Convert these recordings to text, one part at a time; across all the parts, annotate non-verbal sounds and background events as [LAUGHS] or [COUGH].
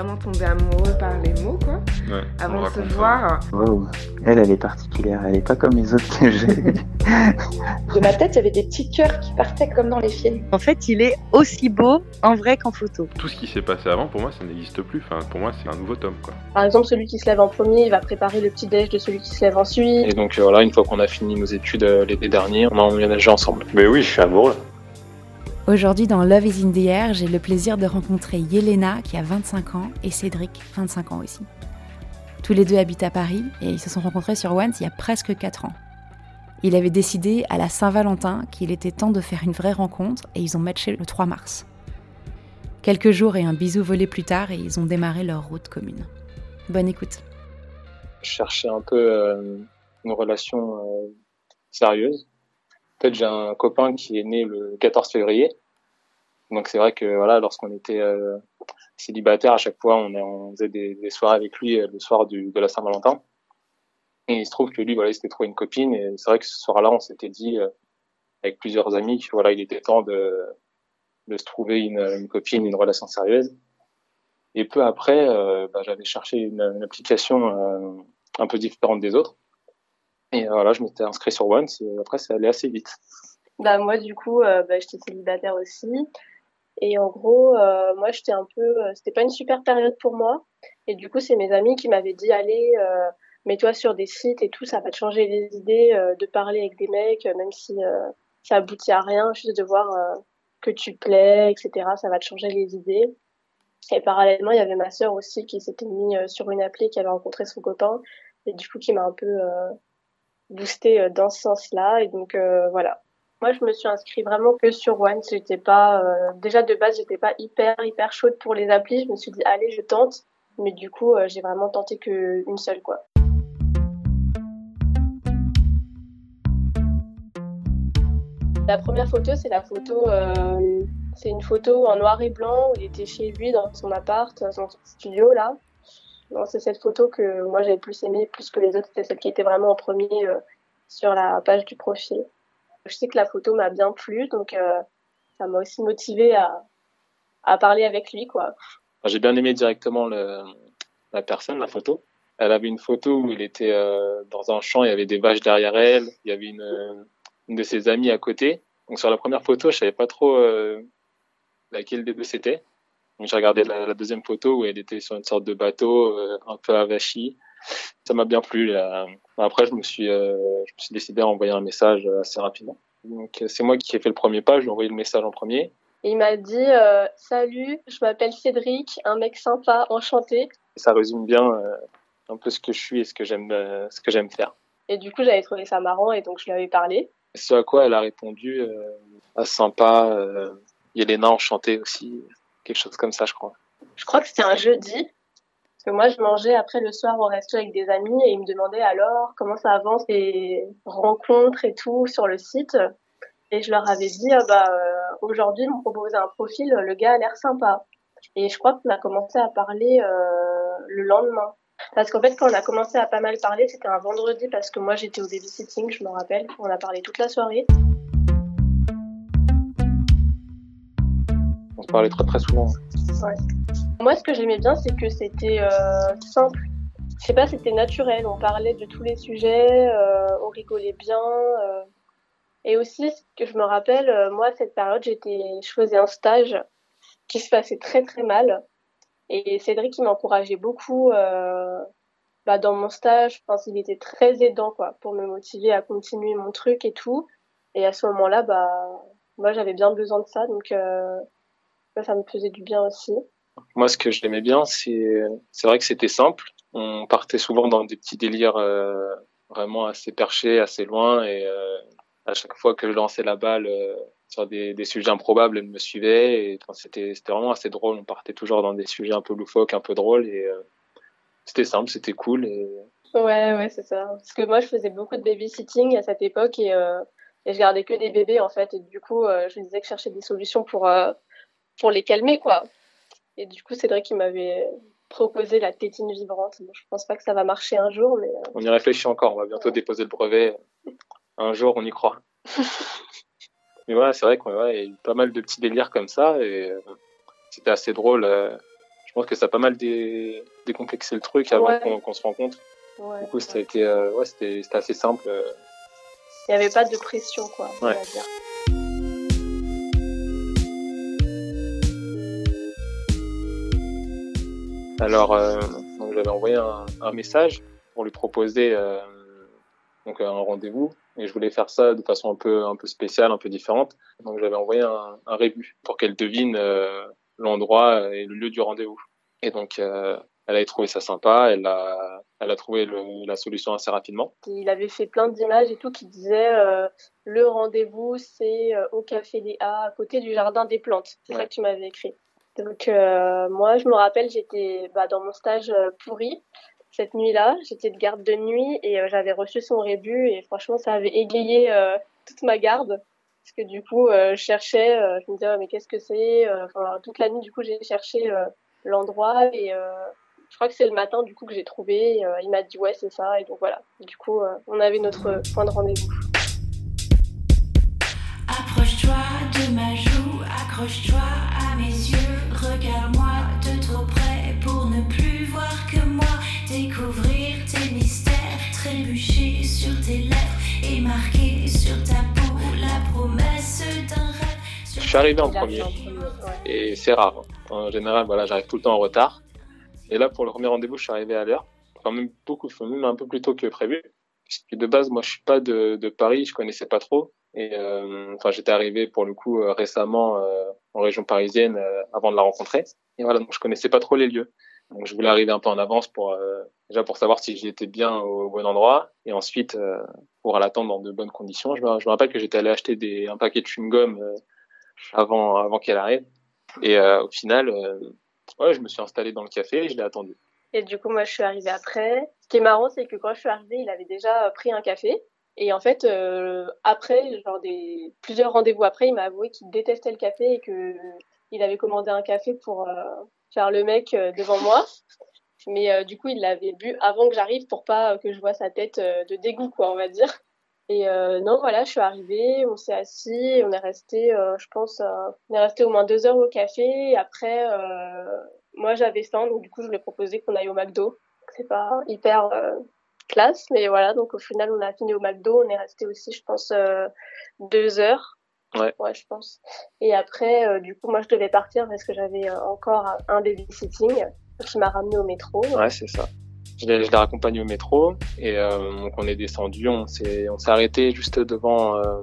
vraiment tombé amoureux par les mots, quoi. Ouais, Avant de se voir. Wow. Elle, elle est particulière. Elle est pas comme les autres que j'ai. De ma tête, il y avait des petits cœurs qui partaient comme dans les films. En fait, il est aussi beau en vrai qu'en photo. Tout ce qui s'est passé avant, pour moi, ça n'existe plus. Enfin, pour moi, c'est un nouveau tome, quoi. Par exemple, celui qui se lève en premier, il va préparer le petit déj de celui qui se lève ensuite. Et donc euh, voilà, une fois qu'on a fini nos études euh, l'été dernier, on a emménagé ensemble. Mais oui, je suis amoureux. Aujourd'hui, dans Love is in the air, j'ai le plaisir de rencontrer Yelena, qui a 25 ans, et Cédric, 25 ans aussi. Tous les deux habitent à Paris et ils se sont rencontrés sur Once il y a presque 4 ans. Il avait décidé à la Saint-Valentin qu'il était temps de faire une vraie rencontre et ils ont matché le 3 mars. Quelques jours et un bisou volé plus tard et ils ont démarré leur route commune. Bonne écoute. Je cherchais un peu euh, une relation euh, sérieuse. Fait, j'ai un copain qui est né le 14 février. Donc c'est vrai que voilà, lorsqu'on était euh, célibataire, à chaque fois, on, faisait des, soirées avec lui euh, le soir de la Saint-Valentin. Et il se trouve que lui, voilà, il s'était trouvé une copine. Et c'est vrai que ce soir-là, on s'était dit euh, avec plusieurs amis que voilà, il était temps de, de se trouver une, une copine, une relation sérieuse. Et peu après, euh, bah, j'avais cherché une, une application euh, un peu différente des autres. Et euh, voilà, je m'étais inscrit sur Once et après, ça allait assez vite. Bah moi du coup, euh, bah, j'étais célibataire aussi. Et en gros, euh, moi j'étais un peu, euh, c'était pas une super période pour moi. Et du coup, c'est mes amis qui m'avaient dit allez, euh, mets-toi sur des sites et tout, ça va te changer les idées euh, de parler avec des mecs, même si ça aboutit à rien, juste de voir que tu plais, etc. Ça va te changer les idées. Et parallèlement, il y avait ma sœur aussi qui s'était mise sur une appli, qui avait rencontré son copain et du coup qui m'a un peu boosté euh, dans ce sens-là. Et donc euh, voilà. Moi, je me suis inscrite vraiment que sur One. J'étais pas euh, déjà de base, j'étais pas hyper hyper chaude pour les applis. Je me suis dit allez, je tente. Mais du coup, j'ai vraiment tenté que une seule quoi. La première photo, c'est la photo, c'est une photo en noir et blanc il était chez lui dans son appart, son studio là. C'est cette photo que moi j'avais plus aimée plus que les autres. C'était celle qui était vraiment en premier euh, sur la page du profil. Je sais que la photo m'a bien plu, donc euh, ça m'a aussi motivée à, à parler avec lui, quoi. J'ai bien aimé directement la personne, la photo. Elle avait une photo où il était euh, dans un champ, il y avait des vaches derrière elle, il y avait une, de ses amies à côté. Donc sur la première photo, je savais pas trop laquelle des deux c'était. Donc j'ai regardé la, la deuxième photo où elle était sur une sorte de bateau, euh, un peu avachi. Ça m'a bien plu. Là. Après, je me suis, euh, je me suis décidé à envoyer un message assez rapidement. Donc euh, c'est moi qui ai fait le premier pas. Je lui ai envoyé le message en premier. Et il m'a dit euh, Salut, je m'appelle Cédric, un mec sympa, enchanté. Et ça résume bien un peu ce que je suis et ce que j'aime, ce que j'aime faire. Et du coup, j'avais trouvé ça marrant et donc je lui avais parlé. Ce à quoi elle a répondu ah, sympa, Yelena enchantée aussi, chose comme ça, je crois. Je crois que c'était un jeudi. Parce que moi, je mangeais après le soir au resto avec des amis et ils me demandaient alors comment ça avance les rencontres et tout sur le site. Et je leur avais dit, ah bah, euh, aujourd'hui, ils m'ont proposé un profil, le gars a l'air sympa. Et je crois qu'on a commencé à parler euh, le lendemain. Parce qu'en fait, quand on a commencé à pas mal parler, c'était un vendredi parce que moi, j'étais au babysitting, je me rappelle. On a parlé toute la soirée. Parlait très très souvent. Moi, ce que j'aimais bien, c'est que c'était euh, simple. Je sais pas, c'était naturel. On parlait de tous les sujets, euh, on rigolait bien. euh. Et aussi, ce que je me rappelle, moi, cette période, j'étais, je faisais un stage qui se passait très très mal. Et Cédric, il m'encourageait beaucoup bah, dans mon stage. Enfin, il était très aidant, quoi, pour me motiver à continuer mon truc et tout. Et à ce moment-là, bah, moi, j'avais bien besoin de ça, donc ça, ça me faisait du bien aussi. Moi, ce que j'aimais bien, c'est c'est vrai que c'était simple. On partait souvent dans des petits délires euh, vraiment assez perchés, assez loin, et euh, à chaque fois que je lançais la balle euh, sur des, des sujets improbables, elle me suivait. Et enfin, c'était c'était vraiment assez drôle. On partait toujours dans des sujets un peu loufoques, un peu drôles, et c'était simple, c'était cool. Et Ouais, ouais, c'est ça. Parce que moi, je faisais beaucoup de babysitting à cette époque et, et je gardais que des bébés, en fait. Et du coup, je me disais que je cherchais des solutions pour, pour les calmer, quoi. Et du coup, Cédric, il m'avait proposé la tétine vibrante. Bon, je pense pas que ça va marcher un jour, mais euh, on y réfléchit encore. On va bientôt déposer le brevet. Un jour, on y croit. [LAUGHS] Mais voilà, c'est vrai qu'il ouais, y a eu pas mal de petits délires comme ça et euh, c'était assez drôle. euh. je pense que ça a pas mal dé- décomplexé le truc avant Ouais. qu'on qu'on se rencontre. Du coup, euh, c'était c'était assez simple. euh. Il n'y avait pas de pression, quoi, on va dire. Alors, euh, donc j'avais envoyé un, un message pour lui proposer euh, donc un rendez-vous et je voulais faire ça de façon un peu un peu spéciale, un peu différente. Donc j'avais envoyé un, un rébut pour qu'elle devine euh, l'endroit et le lieu du rendez-vous. Et donc euh, elle avait trouvé ça sympa, elle a elle a trouvé le- la solution assez rapidement. Il avait fait plein d'images et tout qui disaient euh, le rendez-vous, c'est au Café des A, à côté du Jardin des Plantes. C'est ça Ouais. que tu m'avais écrit. Donc euh, moi, je me rappelle, j'étais bah, dans mon stage euh, pourri cette nuit-là. J'étais de garde de nuit et euh, j'avais reçu son rébut et franchement, ça avait égayé toute ma garde. Parce que du coup, je cherchais, je me disais, Oh, mais qu'est-ce que c'est Enfin, Toute la nuit, du coup, j'ai cherché l'endroit et je crois que c'est le matin, du coup, que j'ai trouvé. Et, il m'a dit, ouais, c'est ça. Et donc voilà. Du coup, on avait notre point de rendez-vous. Approche-toi de ma joue, accroche-toi à mes yeux, regarde-moi de trop près pour ne plus voir que moi, découvrir tes mystères, trébucher sur tes lèvres et marquer sur ta peau la promesse d'un rêve. Je suis arrivé en premier ouais. et c'est rare. En général, voilà, j'arrive tout le temps en retard. Et là, pour le premier rendez-vous, je suis arrivé à l'heure. Enfin, même beaucoup, même un peu plus tôt que prévu. Puisque de base, moi, je suis pas de, de Paris, je connaissais pas trop. Et euh, enfin, j'étais arrivé pour le coup euh, récemment euh, en région parisienne euh, avant de la rencontrer. Et voilà, donc je connaissais pas trop les lieux. Donc je voulais arriver un peu en avance pour euh, déjà pour savoir si j'étais bien au bon endroit et ensuite euh, pour l'attendre dans de bonnes conditions. Je me, rappelle que j'étais allé acheter des, un paquet de chewing-gum avant avant qu'elle arrive. Et au final, ouais, je me suis installé dans le café et je l'ai attendu. Et du coup, moi, je suis arrivée après. Ce qui est marrant, c'est que quand je suis arrivée, il avait déjà pris un café. Et en fait, euh, après, genre des plusieurs rendez-vous après, il m'a avoué qu'il détestait le café et que il avait commandé un café pour euh, faire le mec euh, devant moi. Mais euh, du coup, il l'avait bu avant que j'arrive pour pas euh, que je vois sa tête euh, de dégoût, quoi, on va dire. Et euh, non, voilà, je suis arrivée, on s'est assis, on est resté, euh, je pense, euh, on est resté au moins deux heures au café. Et après, euh, moi, j'avais faim, donc du coup, je lui ai proposé qu'on aille au McDo. C'est pas hyper euh, classe, mais voilà. Donc au final, on a fini au McDo. On est resté aussi, je pense, euh, deux heures. Ouais. Ouais, je pense. Et après, euh, du coup, moi, je devais partir parce que j'avais euh, encore un babysitting qui m'a ramené au métro. Ouais, c'est ça. Je l'ai, je l'ai raccompagné au métro et euh, donc on est descendu, on s'est, on s'est arrêté juste devant, euh,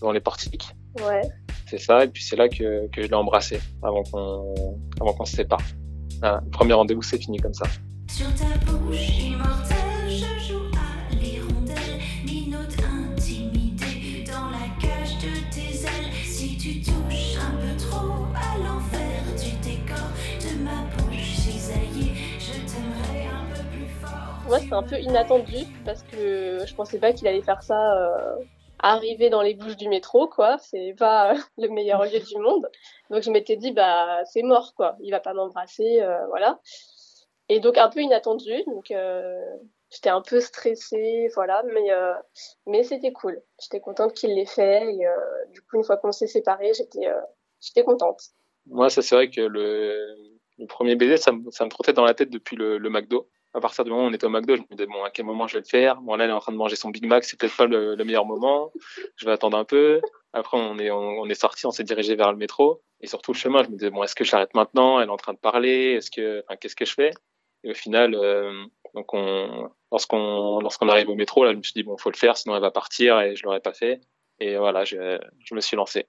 devant les portiques. Ouais. C'est ça, et puis c'est là que, que je l'ai embrassé avant qu'on, avant qu'on se sépare. Voilà, le premier rendez-vous, c'est fini comme ça. Sur ta bouche immortelle, tes ailes. Un peu je t'aimerais c'est un peu inattendu parce que je pensais pas qu'il allait faire ça euh, arriver dans les bouches du métro, quoi. C'est pas euh, [LAUGHS] le meilleur lieu du monde. Donc je m'étais dit, bah c'est mort, quoi. Il va pas m'embrasser, euh, voilà. Et donc un peu inattendu. Donc j'étais un peu stressée, voilà. Mais euh, mais c'était cool. J'étais contente qu'il l'ait fait. Et euh, du coup, une fois qu'on s'est séparés, j'étais euh, contente. Moi, ça, c'est vrai que le, premier baiser, ça, me- ça me trottait dans la tête depuis le, le McDo. À partir du moment où on était au McDo, je me disais, bon, à quel moment je vais le faire? Bon, là, elle est en train de manger son Big Mac, c'est peut-être pas le, le meilleur moment. Je vais attendre un peu. Après, on est, on, on est sorti, on s'est dirigé vers le métro. Et surtout, le chemin, je me disais, bon, est-ce que j'arrête maintenant? Elle est en train de parler. Est-ce que, enfin, qu'est-ce que je fais? Et au final, donc on, lorsqu'on, lorsqu'on arrive au métro, là, je me suis dit, bon, faut le faire, sinon elle va partir et je l'aurais pas fait. Et voilà, je, je me suis lancé.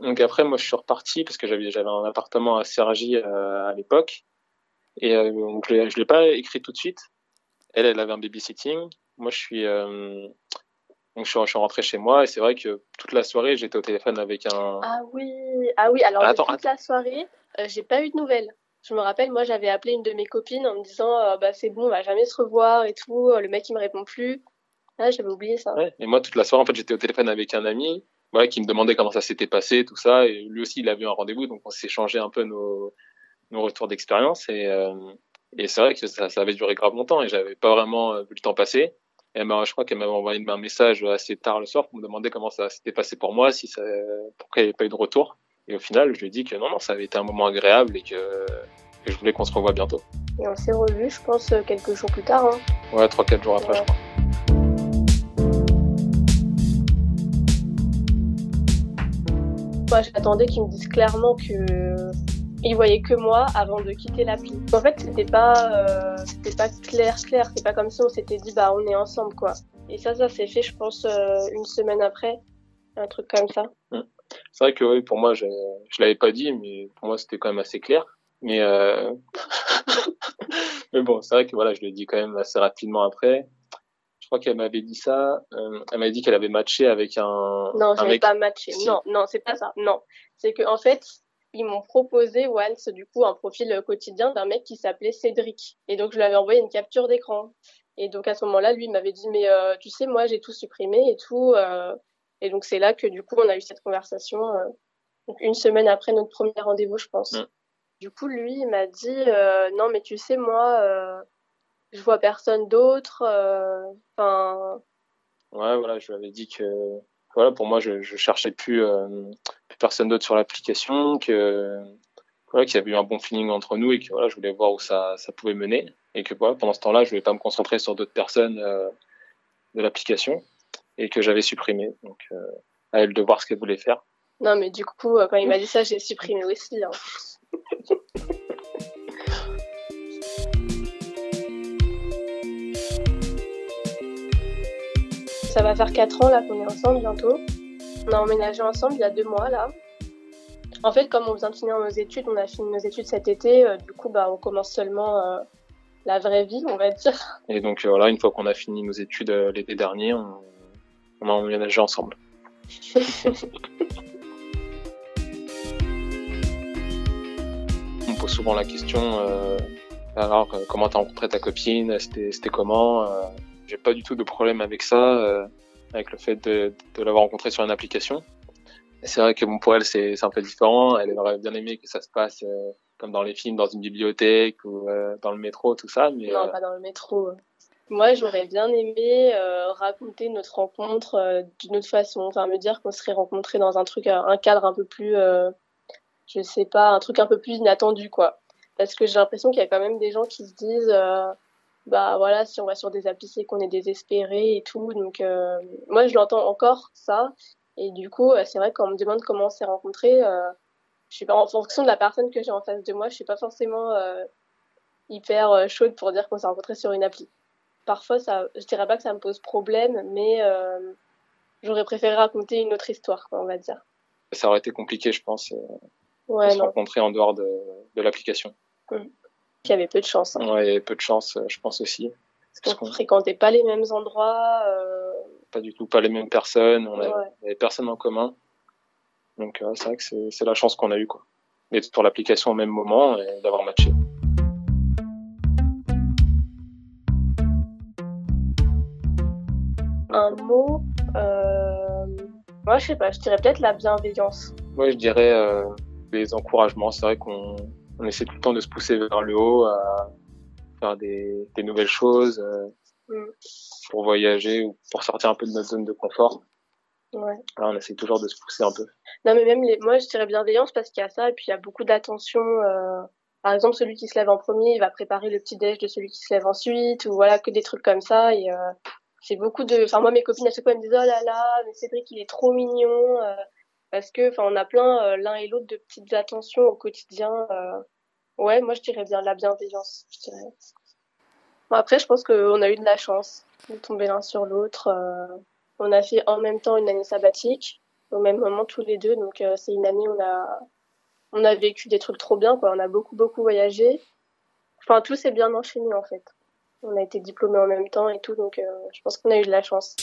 Donc après, moi, je suis reparti parce que j'avais, j'avais un appartement à Cergy euh, à l'époque. Et euh, donc, je je l'ai pas écrit tout de suite. Elle, elle avait un babysitting. Moi, je suis, euh, donc je suis, je suis rentré chez moi et c'est vrai que toute la soirée, j'étais au téléphone avec un. Ah oui, ah oui. Alors Attends, toute la soirée, euh, j'ai pas eu de nouvelles. Je me rappelle, moi, j'avais appelé une de mes copines en me disant, euh, bah c'est bon, on va jamais se revoir et tout. Le mec, il me répond plus. Ah, j'avais oublié ça. Et moi, toute la soirée, en fait, j'étais au téléphone avec un ami, qui me demandait comment ça s'était passé, tout ça. Et lui aussi, il avait un rendez-vous, donc on s'est changé un peu nos, retours d'expérience. Et, euh, et c'est vrai que ça, avait duré grave longtemps et j'avais pas vraiment euh, vu le temps passer. Et ben, je crois qu'elle m'avait envoyé un message assez tard le soir pour me demander comment ça s'était passé pour moi, si ça, pourquoi il n'y avait pas eu de retour. Et au final, je lui ai dit que non, non, ça avait été un moment agréable et que, que je voulais qu'on se revoie bientôt. Et on s'est revus, je pense, quelques jours plus tard. Hein. Ouais, 3-4 jours après, Ouais. je crois. Moi, j'attendais qu'ils me disent clairement que ils voyaient que moi avant de quitter l'appli. En fait, c'était pas, euh, c'était pas clair, clair. C'est pas comme si on s'était dit, bah, on est ensemble, quoi. Et ça, ça s'est fait, je pense, euh, une semaine après, un truc comme ça. C'est vrai que oui, pour moi, je, je l'avais pas dit, mais pour moi, c'était quand même assez clair. Mais, euh... [LAUGHS] mais bon, c'est vrai que voilà, je l'ai dit quand même assez rapidement après. Je crois qu'elle m'avait dit ça. euh, elle m'avait dit qu'elle avait matché avec un, Non, j'avais mec. pas matché. Si. Non, non, c'est pas ça. Non, c'est que en fait, ils m'ont proposé once du coup un profil quotidien d'un mec qui s'appelait Cédric. Et donc je lui avais envoyé une capture d'écran. Et donc à ce moment-là, lui il m'avait dit mais euh, tu sais moi j'ai tout supprimé et tout. euh, et donc c'est là que du coup on a eu cette conversation. euh, donc une semaine après notre premier rendez-vous, je pense. Mm. Du coup lui il m'a dit euh, non mais tu sais moi euh, je vois personne d'autre. euh, Enfin Ouais, voilà, je lui avais dit que voilà, pour moi, je, je cherchais plus, plus personne d'autre sur l'application, que voilà, qu'il y avait eu un bon feeling entre nous et que voilà, je voulais voir où ça, ça pouvait mener et que voilà, pendant ce temps-là, je voulais pas me concentrer sur d'autres personnes de l'application et que j'avais supprimé. Donc euh, à elle de voir ce qu'elle voulait faire. Non, mais du coup, euh, quand il m'a dit ça, j'ai supprimé aussi. hein. [LAUGHS] Ça va faire 4 ans là qu'on est ensemble bientôt. On a emménagé ensemble il y a deux mois là. En fait, comme on vient de finir nos études, on a fini nos études cet été, euh, du coup, bah, on commence seulement euh, la vraie vie, on va dire. Et donc euh, voilà, une fois qu'on a fini nos études euh, l'été dernier, on, on a emménagé ensemble. [LAUGHS] On me pose souvent la question euh, alors euh, comment t'as rencontré ta copine C'était comment Euh, J'ai pas du tout de problème avec ça, euh, avec le fait de, de l'avoir rencontrée sur une application. C'est vrai que bon pour elle c'est c'est un peu différent. Elle aurait bien aimé que ça se passe euh, comme dans les films, dans une bibliothèque ou euh, dans le métro, tout ça. Mais Non, euh, pas dans le métro. Moi, j'aurais bien aimé euh, raconter notre rencontre euh, d'une autre façon. Enfin, me dire qu'on serait rencontrés dans un truc, euh, un cadre un peu plus, euh, je sais pas, un truc un peu plus inattendu, quoi. Parce que j'ai l'impression qu'il y a quand même des gens qui se disent, euh, bah voilà, si on va sur des applis, c'est qu'on est désespéré et tout. Donc, euh, moi, je l'entends encore, ça. Et du coup, c'est vrai, quand on me demande comment on s'est rencontrés, je suis pas en fonction de la personne que j'ai en face de moi, je suis pas forcément hyper chaude pour dire qu'on s'est rencontrés sur une appli. Parfois, ça, je dirais pas que ça me pose problème, mais euh, j'aurais préféré raconter une autre histoire, quoi, on va dire. ça aurait été compliqué, je pense, euh, de Ouais, se non, rencontrer en dehors de, de l'application. il y avait peu de chance. Hein. Ouais, il y avait peu de chance, euh, je pense aussi. Parce On qu'on fréquentait pas les mêmes endroits. euh, pas du tout pas les mêmes personnes, on avait, Ouais. il y avait personne en commun. Donc c'est vrai que c'est la chance qu'on a eu quoi. D'être sur l'application au même moment et d'avoir matché. Un mot, euh... moi, je sais pas, je dirais peut-être la bienveillance. Moi je dirais euh, les encouragements. C'est vrai qu'on on essaie tout le temps de se pousser vers le haut, à faire des, des nouvelles choses, euh, Mm. pour voyager ou pour sortir un peu de notre zone de confort. Ouais. On essaie toujours de se pousser un peu. Non, mais même les... moi, je dirais bienveillance parce qu'il y a ça, et puis il y a beaucoup d'attention. euh, Par exemple, celui qui se lève en premier, il va préparer le petit déj de celui qui se lève ensuite, ou voilà, que des trucs comme ça. Et c'est beaucoup de. Enfin, moi, mes copines à chaque fois elles me disent oh là là, mais Cédric, il est trop mignon, euh, parce que, enfin, on a plein euh, l'un et l'autre de petites attentions au quotidien. euh. Ouais, moi, je dirais bien la bienveillance. Je après, je pense qu'on a eu de la chance de tomber l'un sur l'autre. euh. On a fait en même temps une année sabbatique au même moment tous les deux. Donc c'est une année où on a on a vécu des trucs trop bien quoi. On a beaucoup beaucoup voyagé. Enfin tout s'est bien enchaîné en fait. On a été diplômés en même temps et tout donc euh, je pense qu'on a eu de la chance.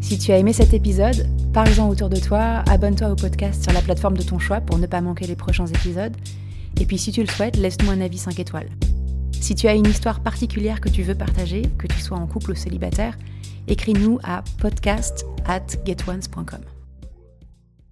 Si tu as aimé cet épisode, parle-en autour de toi, abonne-toi au podcast sur la plateforme de ton choix pour ne pas manquer les prochains épisodes. Et puis si tu le souhaites, laisse-nous un avis 5 étoiles. Si tu as une histoire particulière que tu veux partager, que tu sois en couple ou célibataire, écris-nous à podcast at getones.com.